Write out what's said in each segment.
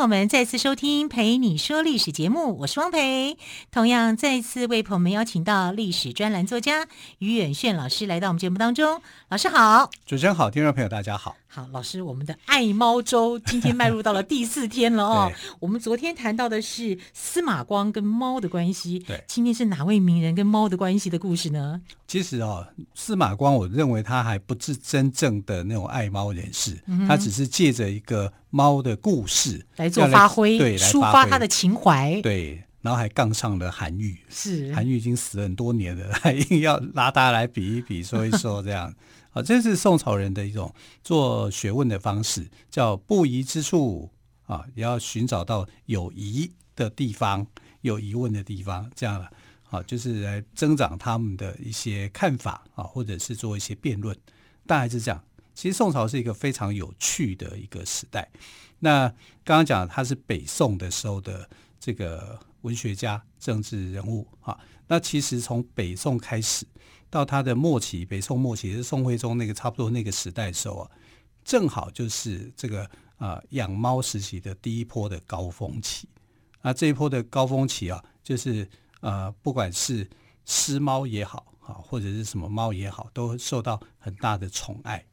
我们再次收听《陪你说历史》节目，我是汪培。同样再次为朋友们邀请到历史专栏作家于远炫老师来到我们节目当中。老师好，主持人好，听众朋友大家好。好，老师，我们的爱猫周今天迈入到了第四天了哦。我们昨天谈到的是司马光跟猫的关系，对，今天是哪位名人跟猫的关系的故事呢？其实哦，司马光，我认为他还不是真正的那种爱猫人士，嗯、他只是借着一个猫的故事来做发挥，对，抒发他的情怀，对，然后还杠上了韩愈，是。韩愈已经死了很多年了，还硬要拉大家来比一比，说一说这样。啊，这是宋朝人的一种做学问的方式，叫不疑之处啊，也要寻找到有疑的地方、有疑问的地方，这样了啊，就是来增长他们的一些看法啊，或者是做一些辩论。大概是这样。其实宋朝是一个非常有趣的一个时代。那刚刚讲他是北宋的时候的这个文学家、政治人物啊，那其实从北宋开始。到他的末期，北宋末期是宋徽宗那个差不多那个时代的时候啊，正好就是这个啊养猫时期的第一波的高峰期。那这一波的高峰期啊，就是呃不管是私猫也好啊，或者是什么猫也好，都受到很大的宠爱，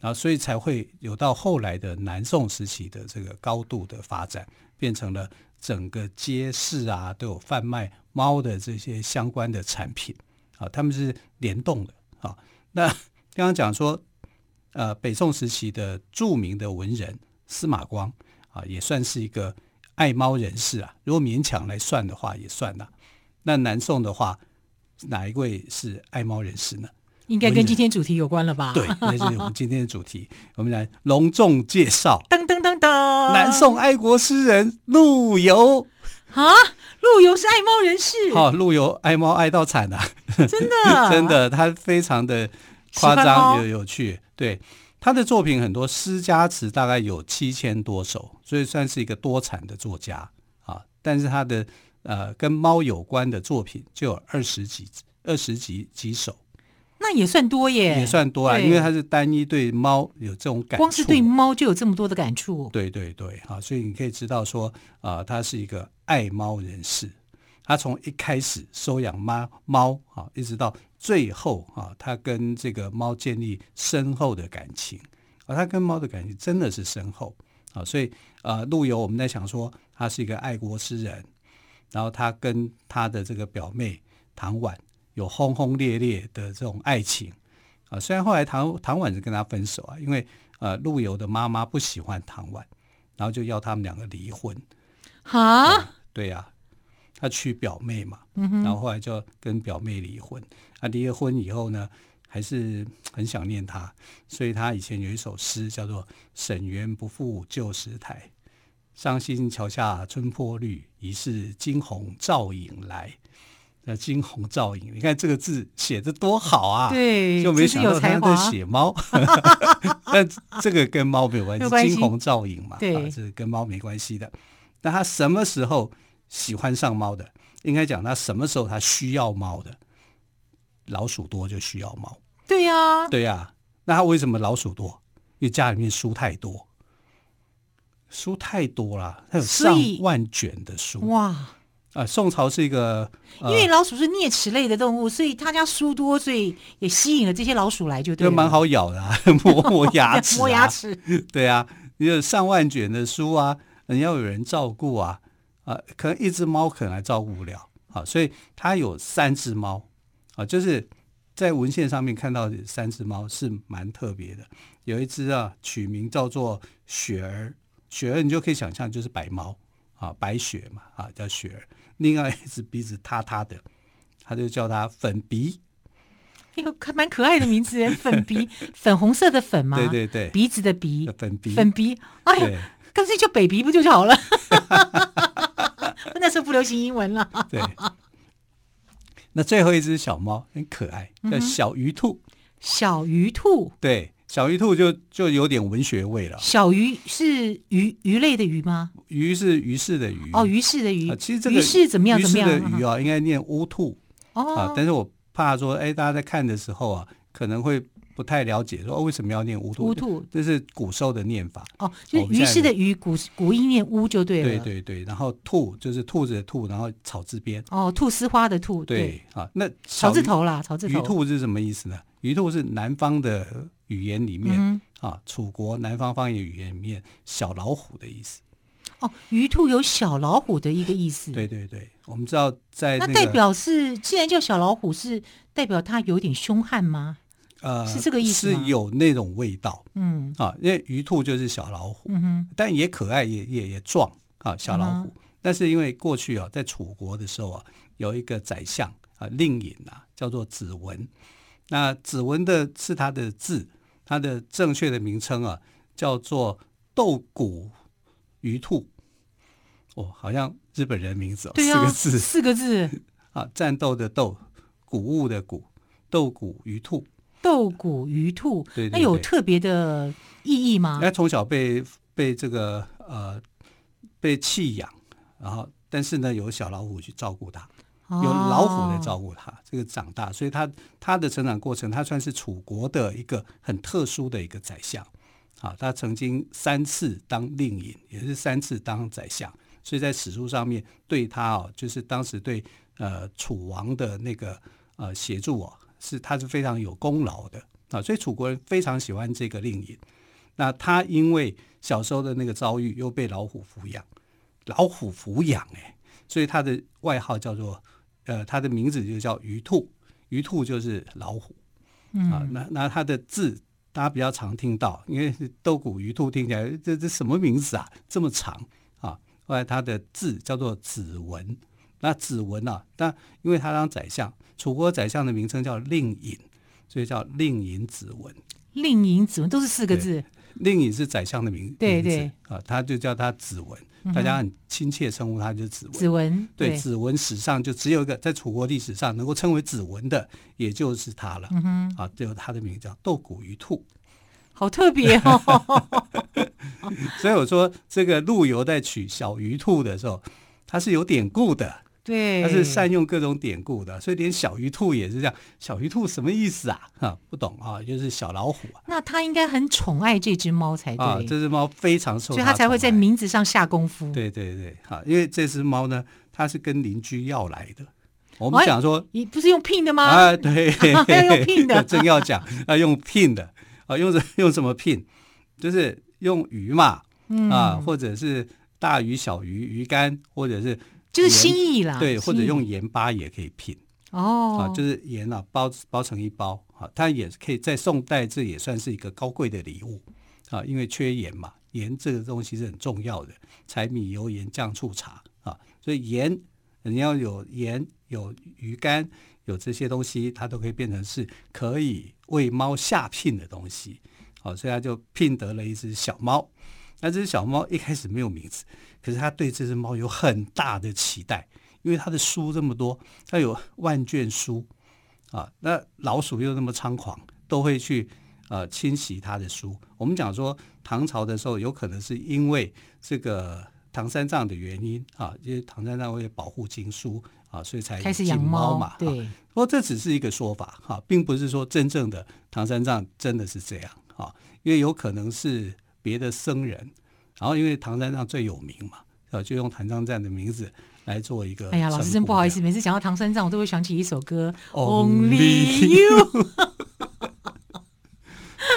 然后所以才会有到后来的南宋时期的这个高度的发展，变成了整个街市啊都有贩卖猫的这些相关的产品。啊，他们是联动的啊。那 刚刚讲说，呃，北宋时期的著名的文人司马光啊，也算是一个爱猫人士啊。如果勉强来算的话，也算了。那南宋的话，哪一位是爱猫人士呢？应该跟今天主题有关了吧？对，那是我们今天的主题。我们来隆重介绍，噔噔噔噔，南宋爱国诗人陆游啊。陆游是爱猫人士，好、哦，陆游爱猫爱到惨啊！真的，真的，他非常的夸张又有趣。对，他的作品很多，诗家词大概有七千多首，所以算是一个多产的作家啊。但是他的呃跟猫有关的作品就有二十几二十几几首，那也算多耶，也算多啊，因为他是单一对猫有这种感触，光是对猫就有这么多的感触。对对对，啊，所以你可以知道说啊、呃，他是一个。爱猫人士，他从一开始收养猫猫啊，一直到最后啊，他跟这个猫建立深厚的感情。啊，他跟猫的感情真的是深厚。啊，所以呃，陆游我们在想说，他是一个爱国诗人，然后他跟他的这个表妹唐婉有轰轰烈烈的这种爱情啊，虽然后来唐唐婉是跟他分手啊，因为呃，陆游的妈妈不喜欢唐婉，然后就要他们两个离婚，哈。对呀、啊，他娶表妹嘛，然后后来就跟表妹离婚。啊离了婚以后呢，还是很想念她，所以他以前有一首诗叫做“沈园不复旧时台，伤心桥下春波绿，疑是惊鸿照影来”。那惊鸿照影，你看这个字写的多好啊！对，就没想到他在写猫 但这个跟猫没有关系。惊鸿照影嘛，对，这是跟猫没关系的。那他什么时候？喜欢上猫的，应该讲他什么时候他需要猫的，老鼠多就需要猫。对呀、啊，对呀、啊。那他为什么老鼠多？因为家里面书太多，书太多了，他有上万卷的书。哇！啊，宋朝是一个，因为老鼠是啮齿类的动物，所以他家书多，所以也吸引了这些老鼠来，就对。就蛮好咬的、啊，磨磨牙齿、啊，磨牙齿。对啊，你有上万卷的书啊，你要有人照顾啊。啊，可能一只猫可能还照顾不了，啊，所以他有三只猫，啊，就是在文献上面看到的三只猫是蛮特别的。有一只啊，取名叫做雪儿，雪儿你就可以想象就是白猫，啊，白雪嘛，啊，叫雪儿。另外一只鼻子塌塌的，他就叫它粉鼻，一个还蛮可爱的名字，粉鼻，粉红色的粉嘛，对对对，鼻子的鼻，粉鼻，粉鼻，哎呀，干脆叫北鼻不就好了？那时候不流行英文了。对，那最后一只小猫很可爱，叫小鱼兔。嗯、小鱼兔，对，小鱼兔就就有点文学味了。小鱼是鱼鱼类的鱼吗？鱼是鱼市的鱼。哦，鱼市的鱼。啊、其实这个鱼是怎么样？怎么样？鱼是的鱼啊，应该念乌兔。哦。啊，但是我怕说，哎，大家在看的时候啊，可能会。不太了解，说为什么要念乌兔？乌兔，这是古时候的念法。哦，就是鱼市的鱼，古古音念乌就对了。对对对，然后兔就是兔子的兔，然后草字边。哦，兔丝花的兔。对啊，那草字头啦，草字头。鱼兔是什么意思呢？鱼兔是南方的语言里面、嗯、啊，楚国南方方言语言里面小老虎的意思。哦，鱼兔有小老虎的一个意思。对对对，我们知道在、那个、那代表是，既然叫小老虎，是代表它有点凶悍吗？呃，是这个意思，是有那种味道，嗯啊，因为鱼兔就是小老虎，嗯哼，但也可爱，也也也壮啊，小老虎。嗯、但是因为过去啊，在楚国的时候啊，有一个宰相啊，令尹啊，叫做子文。那子文的是他的字，他的正确的名称啊，叫做豆鼓鱼兔。哦，好像日本人名字哦，对啊、四个字，四个字 啊，战斗的斗，谷物的谷，豆鼓鱼兔。豆鼓鱼兔，对对对，那有特别的意义吗？他从小被被这个呃被弃养，然后但是呢有小老虎去照顾他，哦、有老虎来照顾他，这个长大，所以他他的成长过程，他算是楚国的一个很特殊的一个宰相。啊，他曾经三次当令尹，也是三次当宰相，所以在史书上面对他哦，就是当时对呃楚王的那个呃协助哦。是，他是非常有功劳的啊，所以楚国人非常喜欢这个令尹。那他因为小时候的那个遭遇，又被老虎抚养，老虎抚养哎，所以他的外号叫做呃，他的名字就叫鱼兔，鱼兔就是老虎啊。那那他的字大家比较常听到，因为斗鼓鱼兔听起来这这什么名字啊，这么长啊。后来他的字叫做子文。那子文啊，但因为他当宰相，楚国宰相的名称叫令尹，所以叫令尹子文。令尹子文都是四个字。令尹是宰相的名字，对对啊，他就叫他子文，嗯、大家很亲切称呼他就是子文。子文对，对子文史上就只有一个在楚国历史上能够称为子文的，也就是他了。啊，就他的名字叫斗鼓鱼兔，好特别哦。所以我说这个陆游在取小鱼兔的时候，他是有典故的。对，他是善用各种典故的，所以连小鱼兔也是这样。小鱼兔什么意思啊？哈，不懂啊，就是小老虎啊。那他应该很宠爱这只猫才对。啊，这只猫非常受，所以他才会在名字上下功夫。对对对，哈，因为这只猫呢，它是跟邻居要来的。我们讲说，你不是用聘的吗？啊，对，用聘的，真要讲啊，用聘的啊，用什用什么聘？就是用鱼嘛，嗯、啊，或者是大鱼、小鱼、鱼竿，或者是。就是心意啦，对，或者用盐巴也可以聘哦，啊，就是盐啊，包包成一包啊，它也可以在宋代，这也算是一个高贵的礼物啊，因为缺盐嘛，盐这个东西是很重要的，柴米油盐酱醋茶啊，所以盐你要有盐，有鱼干，有这些东西，它都可以变成是可以为猫下聘的东西，好，所以他就聘得了一只小猫。那这只小猫一开始没有名字。可是他对这只猫有很大的期待，因为他的书这么多，他有万卷书啊。那老鼠又那么猖狂，都会去呃侵袭他的书。我们讲说唐朝的时候，有可能是因为这个唐三藏的原因啊，因为唐三藏为了保护经书啊，所以才开始养猫嘛。对，不过这只是一个说法哈，并不是说真正的唐三藏真的是这样啊，因为有可能是别的僧人。然后，因为唐三藏最有名嘛，呃，就用唐三藏的名字来做一个。哎呀，老师真不好意思，每次讲到唐三藏，我都会想起一首歌《Only, You》。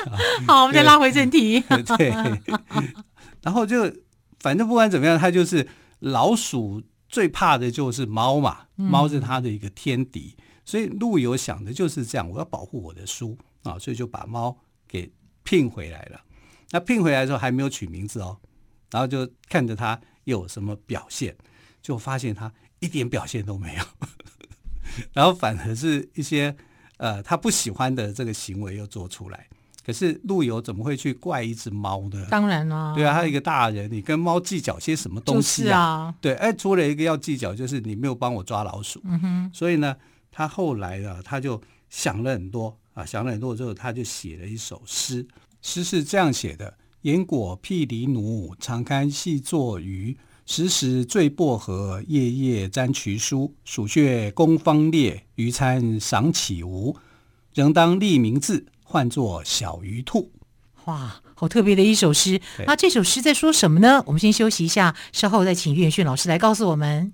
好，我们再拉回正题。对，然后就反正不管怎么样，他就是老鼠最怕的就是猫嘛，猫是他的一个天敌，嗯、所以陆游想的就是这样，我要保护我的书啊，所以就把猫给聘回来了。那聘回来的时候还没有取名字哦。然后就看着他有什么表现，就发现他一点表现都没有，然后反而是一些呃他不喜欢的这个行为又做出来。可是陆游怎么会去怪一只猫呢？当然了，对啊，他一个大人，你跟猫计较些什么东西啊？就是啊，对，哎，除了一个要计较，就是你没有帮我抓老鼠。嗯哼，所以呢，他后来呢，他就想了很多啊，想了很多之后，他就写了一首诗。诗是这样写的：岩果毗离奴，常堪细作鱼。时时醉薄荷，夜夜沾渠书。鼠穴攻方烈，鱼餐赏岂无？仍当立名字，唤作小鱼兔。哇，好特别的一首诗。那这首诗在说什么呢？我们先休息一下，稍后再请岳远炫老师来告诉我们。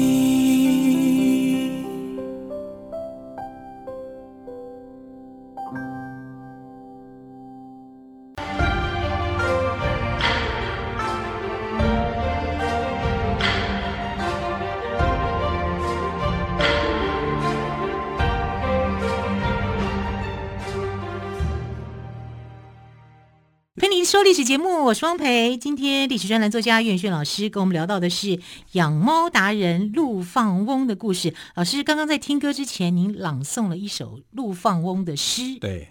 历史节目，我是汪培。今天历史专栏作家于远炫老师跟我们聊到的是养猫达人陆放翁的故事。老师刚刚在听歌之前，您朗诵了一首陆放翁的诗。对，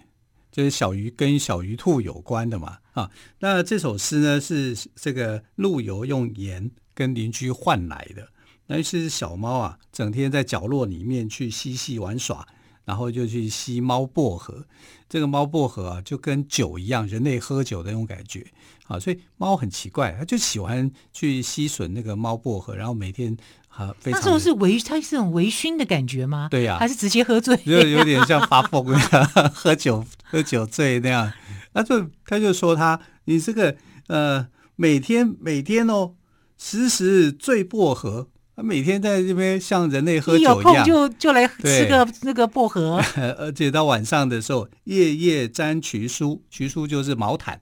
就是小鱼跟小鱼兔有关的嘛。啊，那这首诗呢是这个陆游用盐跟邻居换来的。那是小猫啊，整天在角落里面去嬉戏玩耍。然后就去吸猫薄荷，这个猫薄荷啊，就跟酒一样，人类喝酒的那种感觉啊，所以猫很奇怪，它就喜欢去吸吮那个猫薄荷，然后每天啊，非常那这种是微，它是这种微醺的感觉吗？对呀、啊，还是直接喝醉？就有点像发疯一样，喝酒 喝酒醉那样。那就他就说他，你这个呃，每天每天哦，时时醉薄荷。他每天在这边像人类喝酒一样，一有空就就来吃个那个薄荷，而且到晚上的时候，夜夜沾衢书，衢书就是毛毯，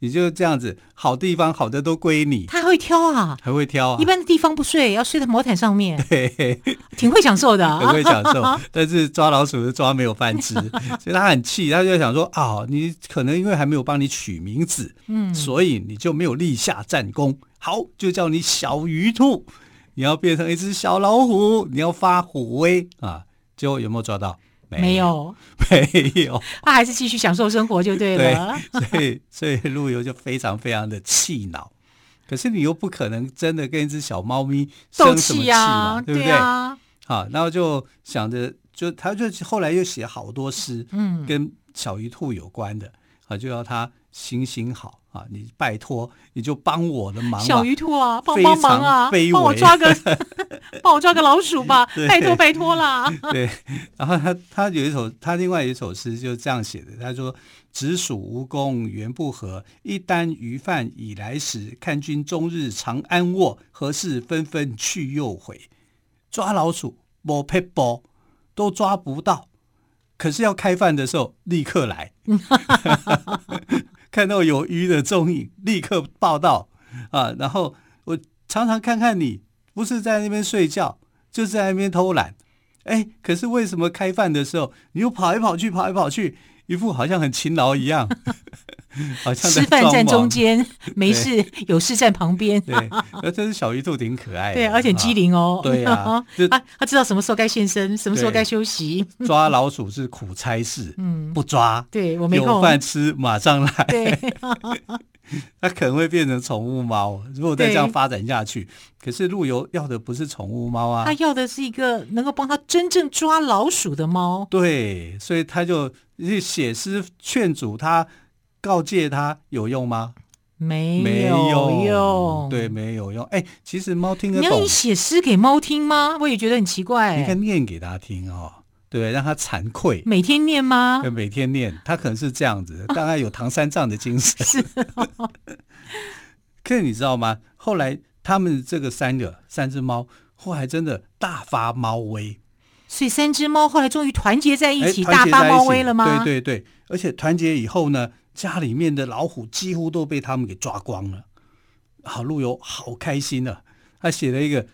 你就这样子，好地方好的都归你。他会挑啊，还会挑啊，一般的地方不睡，要睡在毛毯上面，对，挺会享受的，很会享受。但是抓老鼠是抓没有饭吃，所以他很气，他就想说啊、哦，你可能因为还没有帮你取名字，嗯，所以你就没有立下战功，好，就叫你小鱼兔。你要变成一只小老虎，你要发虎威啊！结果有没有抓到？没有，没有。他还是继续享受生活就对了。对，所以所以陆游就非常非常的气恼。可是你又不可能真的跟一只小猫咪生什么气嘛，啊、对不对？对啊。好，然后就想着，就他就后来又写好多诗，嗯，跟小鱼兔有关的，啊，就要他行行好。啊！你拜托，你就帮我的忙，小鱼兔啊，帮帮忙啊，帮我抓个，帮我抓个老鼠吧，拜托拜托啦。对，然后他他有一首，他另外一首诗就是这样写的。他说：“直属无功原不和，一担鱼饭已来时。看君终日长安卧，何事纷纷去又回？抓老鼠摸撇包都抓不到，可是要开饭的时候立刻来。” 看到有鱼的踪影，立刻报道啊！然后我常常看看你，不是在那边睡觉，就是在那边偷懒。哎，可是为什么开饭的时候，你又跑来跑去，跑来跑去，一副好像很勤劳一样？好像吃饭站中间，没事有事站旁边。对，而这只小鱼兔挺可爱的，对，而且机灵哦。对啊，啊，他知道什么时候该现身，什么时候该休息。抓老鼠是苦差事，嗯，不抓，对我没空。有饭吃，马上来。对，他可能会变成宠物猫，如果再这样发展下去。可是陆游要的不是宠物猫啊，他要的是一个能够帮他真正抓老鼠的猫。对，所以他就写诗劝阻他。告诫他有用吗？没有用，对，没有用。哎，其实猫听得懂。你要你写诗给猫听吗？我也觉得很奇怪。你看念给他听哦，对，让他惭愧。每天念吗？对，每天念，他可能是这样子，大概有唐三藏的精神。是。可是你知道吗？后来他们这个三个三只猫，后来真的大发猫威。所以三只猫后来终于团结在一起，大发猫威了吗？对对对，而且团结以后呢？家里面的老虎几乎都被他们给抓光了，好，陆游好开心啊！他写了一个，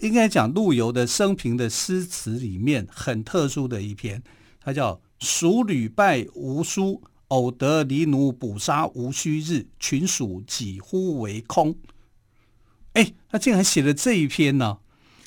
应该讲陆游的生平的诗词里面很特殊的一篇。他叫“蜀屡败无书，偶得黎奴捕杀无须日，群鼠几乎为空。”哎，他竟然写了这一篇呢，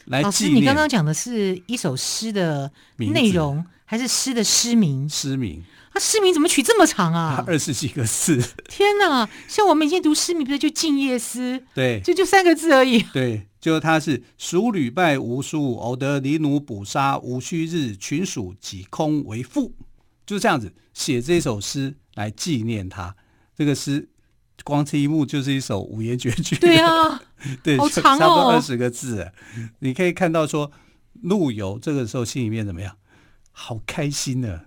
来纪念。老师，你刚刚讲的是一首诗的内容，还是诗的诗名？诗名。他诗名怎么取这么长啊？二十几个字。天哪！像我们以前读诗名，不是就《静夜思》？对，就就三个字而已。对，就他是“蜀屡败无输，偶得黎奴捕杀无须日，群鼠几空为父”，就这样子写这首诗来纪念他。这个诗光题目就是一首五言绝句。对啊，对，好长哦，差不多二十个字。你可以看到说，陆游这个时候心里面怎么样？好开心呢。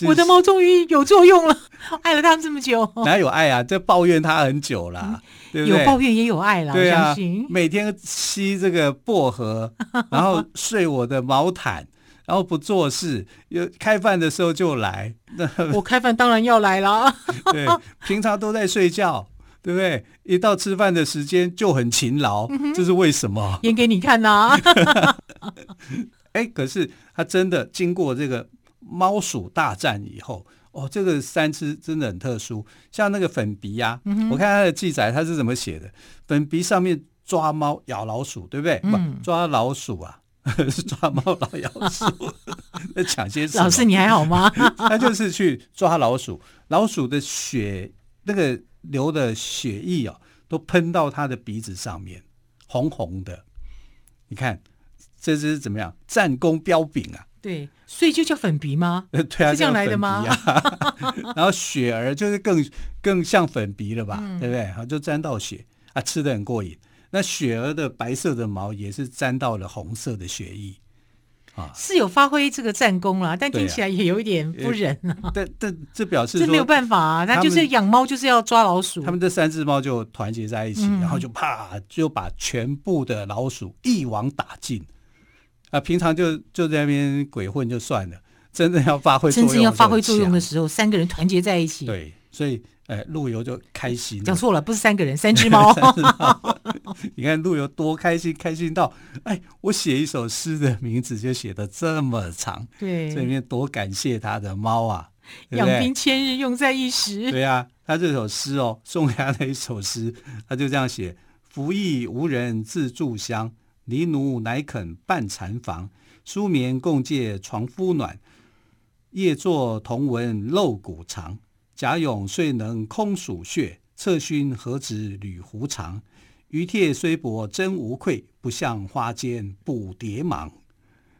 我的猫终于有作用了，爱了他们这么久，哪有爱啊？这抱怨它很久了，嗯、对不对？有抱怨也有爱了，对啊，每天吸这个薄荷，然后睡我的毛毯，然后不做事，有开饭的时候就来。我开饭当然要来啦，对，平常都在睡觉，对不对？一到吃饭的时间就很勤劳，嗯、这是为什么？演给你看呐、啊！哎，可是他真的经过这个。猫鼠大战以后，哦，这个三只真的很特殊。像那个粉鼻呀、啊，嗯、我看他的记载，他是怎么写的？粉鼻上面抓猫咬老鼠，对不对？嗯、不，抓老鼠啊，是抓猫老咬鼠，那抢些什么？老师你还好吗？他就是去抓老鼠，老鼠的血那个流的血液啊，都喷到他的鼻子上面，红红的。你看这只怎么样？战功彪炳啊！对，所以就叫粉鼻吗？对啊，是这样来的吗？啊、然后雪儿就是更更像粉鼻了吧？嗯、对不对？好，就沾到血啊，吃的很过瘾。那雪儿的白色的毛也是沾到了红色的血液啊，是有发挥这个战功啦，但听起来也有一点不忍啊。啊但但这表示这没有办法啊，那就是养猫就是要抓老鼠。他们这三只猫就团结在一起，嗯、然后就啪就把全部的老鼠一网打尽。啊，平常就就在那边鬼混就算了，真正要发挥真正要发挥作用的时候，三个人团结在一起。对，所以，呃，陆游就开心。讲错了，不是三个人，三只猫。你看陆游多开心，开心到，哎，我写一首诗的名字就写得这么长。对，这里面多感谢他的猫啊！养兵千日，用在一时。对啊，他这首诗哦，送给他的一首诗，他就这样写：服役无人自炷香。黎奴乃肯半禅房，舒眠共借床夫暖。夜坐同闻漏骨长，贾勇遂能空鼠穴，策勋何止履胡长？余帖虽薄真无愧，不向花间捕蝶忙。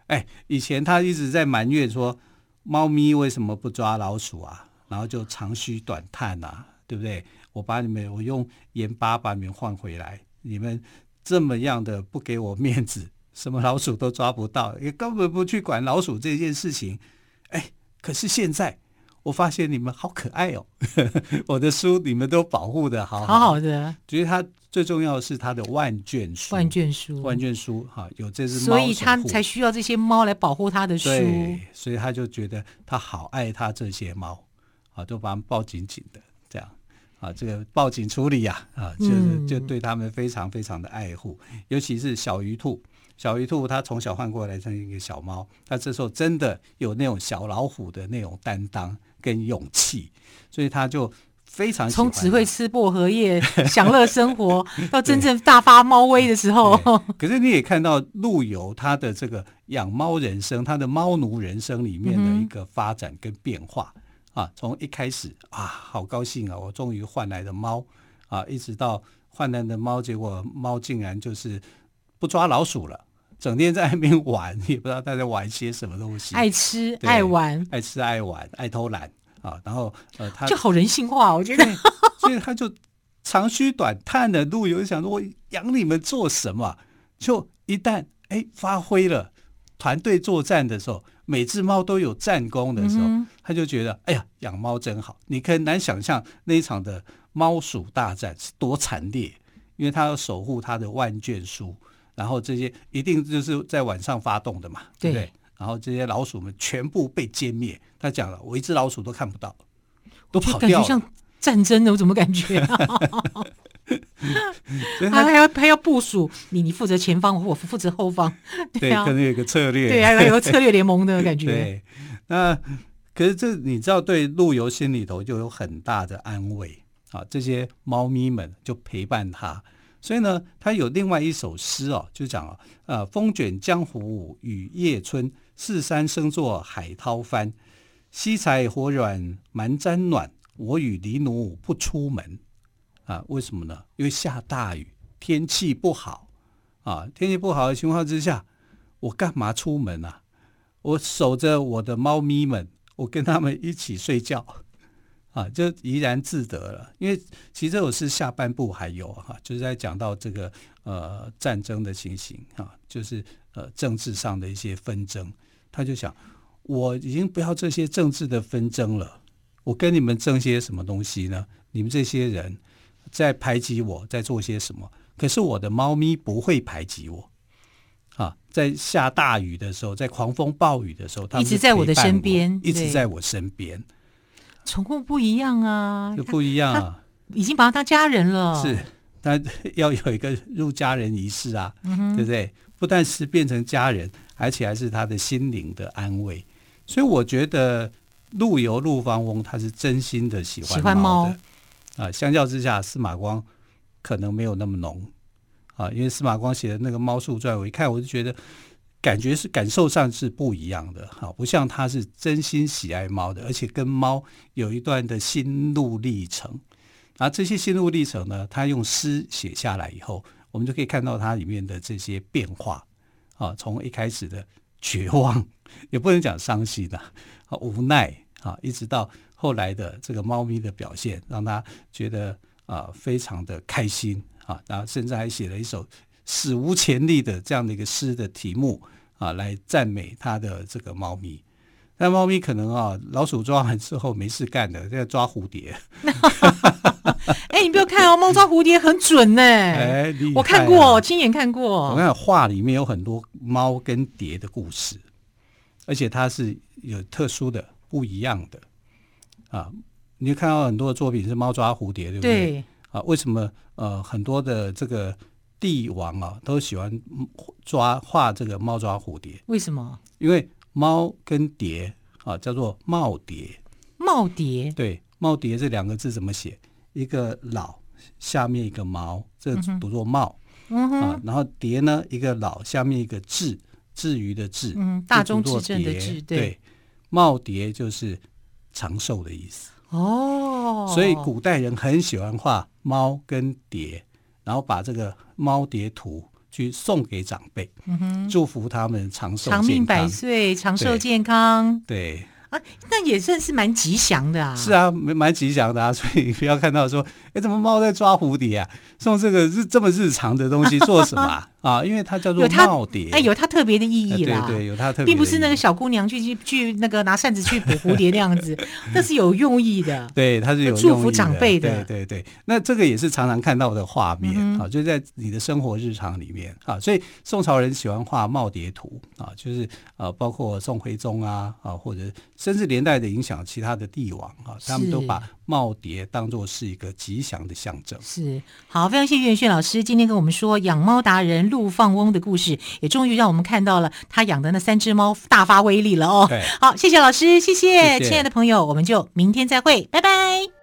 哎，以前他一直在埋怨说，猫咪为什么不抓老鼠啊？然后就长吁短叹啊，对不对？我把你们，我用盐巴把你们换回来，你们。这么样的不给我面子，什么老鼠都抓不到，也根本不去管老鼠这件事情。哎，可是现在我发现你们好可爱哦，我的书你们都保护的好好，好好的。觉得它最重要的是它的万卷书，万卷书，万卷书哈，有这只猫，所以他才需要这些猫来保护他的书。对，所以他就觉得他好爱他这些猫，啊，都把它们抱紧紧的这样。啊，这个报警处理呀，啊，啊，就是就对他们非常非常的爱护，嗯、尤其是小鱼兔，小鱼兔它从小换过来成一个小猫，它这时候真的有那种小老虎的那种担当跟勇气，所以它就非常从只会吃薄荷叶 享乐生活，到真正大发猫威的时候。可是你也看到陆游他的这个养猫人生，他的猫奴人生里面的一个发展跟变化。嗯啊，从一开始啊，好高兴啊，我终于换来的猫啊，一直到换来的猫，结果猫竟然就是不抓老鼠了，整天在那边玩，也不知道他在玩些什么东西，爱吃爱玩，爱吃爱玩，爱偷懒啊，然后呃，他就好人性化，我觉得，所以他就长吁短叹的陆游想说，我养你们做什么？就一旦哎发挥了团队作战的时候。每只猫都有战功的时候，嗯、他就觉得，哎呀，养猫真好。你很难想象那一场的猫鼠大战是多惨烈，因为他要守护他的万卷书，然后这些一定就是在晚上发动的嘛，对，对不对？然后这些老鼠们全部被歼灭。他讲了，我一只老鼠都看不到，都跑掉了。感觉像战争的，我怎么感觉、啊？他还要还要部署你，你负责前方，我负责后方，对，可能有个策略，对，还有个策略联盟的 感觉。对，那可是这你知道，对陆游心里头就有很大的安慰啊。这些猫咪们就陪伴他，所以呢，他有另外一首诗哦，就讲啊，呃，风卷江湖雨夜春，四山声作海涛翻。溪柴火软蛮沾暖，我与狸奴不出门。啊，为什么呢？因为下大雨，天气不好啊。天气不好的情况之下，我干嘛出门啊？我守着我的猫咪们，我跟他们一起睡觉啊，就怡然自得了。因为其实我是下半部还有哈、啊，就是在讲到这个呃战争的情形啊，就是呃政治上的一些纷争。他就想，我已经不要这些政治的纷争了，我跟你们争些什么东西呢？你们这些人。在排挤我，在做些什么？可是我的猫咪不会排挤我啊！在下大雨的时候，在狂风暴雨的时候，它一直在我的身边，一直在我身边。宠物不一样啊，就不一样啊！已经把它当家人了，是，它 要有一个入家人仪式啊，嗯，对不对？不但是变成家人，而且还是他的心灵的安慰。所以我觉得陆游陆放翁他是真心的喜欢猫的。啊，相较之下，司马光可能没有那么浓啊，因为司马光写的那个《猫树传》，我一看我就觉得感觉是感受上是不一样的，哈，不像他是真心喜爱猫的，而且跟猫有一段的心路历程。啊，这些心路历程呢，他用诗写下来以后，我们就可以看到它里面的这些变化啊，从一开始的绝望，也不能讲伤心的啊，无奈啊，一直到。后来的这个猫咪的表现，让他觉得啊、呃、非常的开心啊，然后甚至还写了一首史无前例的这样的一个诗的题目啊，来赞美他的这个猫咪。那猫咪可能啊，老鼠抓完之后没事干的，在抓蝴蝶。哎，你不要看哦，猫抓蝴蝶很准呢。哎，我看过，亲眼看过。我看画里面有很多猫跟蝶的故事，而且它是有特殊的、不一样的。啊，你看到很多的作品是猫抓蝴蝶，对不对？对。啊，为什么呃很多的这个帝王啊都喜欢抓画这个猫抓蝴蝶？为什么？因为猫跟蝶啊叫做耄蝶。耄蝶。对，耄蝶这两个字怎么写？一个老下面一个毛，这个读作耄。嗯。啊，然后蝶呢，一个老下面一个至，至于的至。嗯，大中至正的至。对。耄蝶就是。长寿的意思哦，所以古代人很喜欢画猫跟蝶，然后把这个猫蝶图去送给长辈，嗯，祝福他们长寿、长命百岁、长寿健康。对。啊，那也算是蛮吉祥的啊！是啊，蛮蛮吉祥的啊，所以不要看到说，哎，怎么猫在抓蝴蝶啊？送这个日这么日常的东西做什么啊？啊因为它叫做耄蝶，哎，有它特别的意义啦。对对，有它特别的意义，并不是那个小姑娘去去去那个拿扇子去 捕蝴蝶那样子，那是有用意的。对，它是有祝福长辈的。对对对，那这个也是常常看到的画面啊，就在你的生活日常里面啊。所以宋朝人喜欢画耄蝶图啊，就是呃，包括宋徽宗啊啊，或者甚至连带的。影响其他的帝王啊，他们都把耄耋当作是一个吉祥的象征。是，好，非常谢谢于远炫老师今天跟我们说养猫达人陆放翁的故事，也终于让我们看到了他养的那三只猫大发威力了哦。好，谢谢老师，谢谢亲爱的朋友，我们就明天再会，拜拜。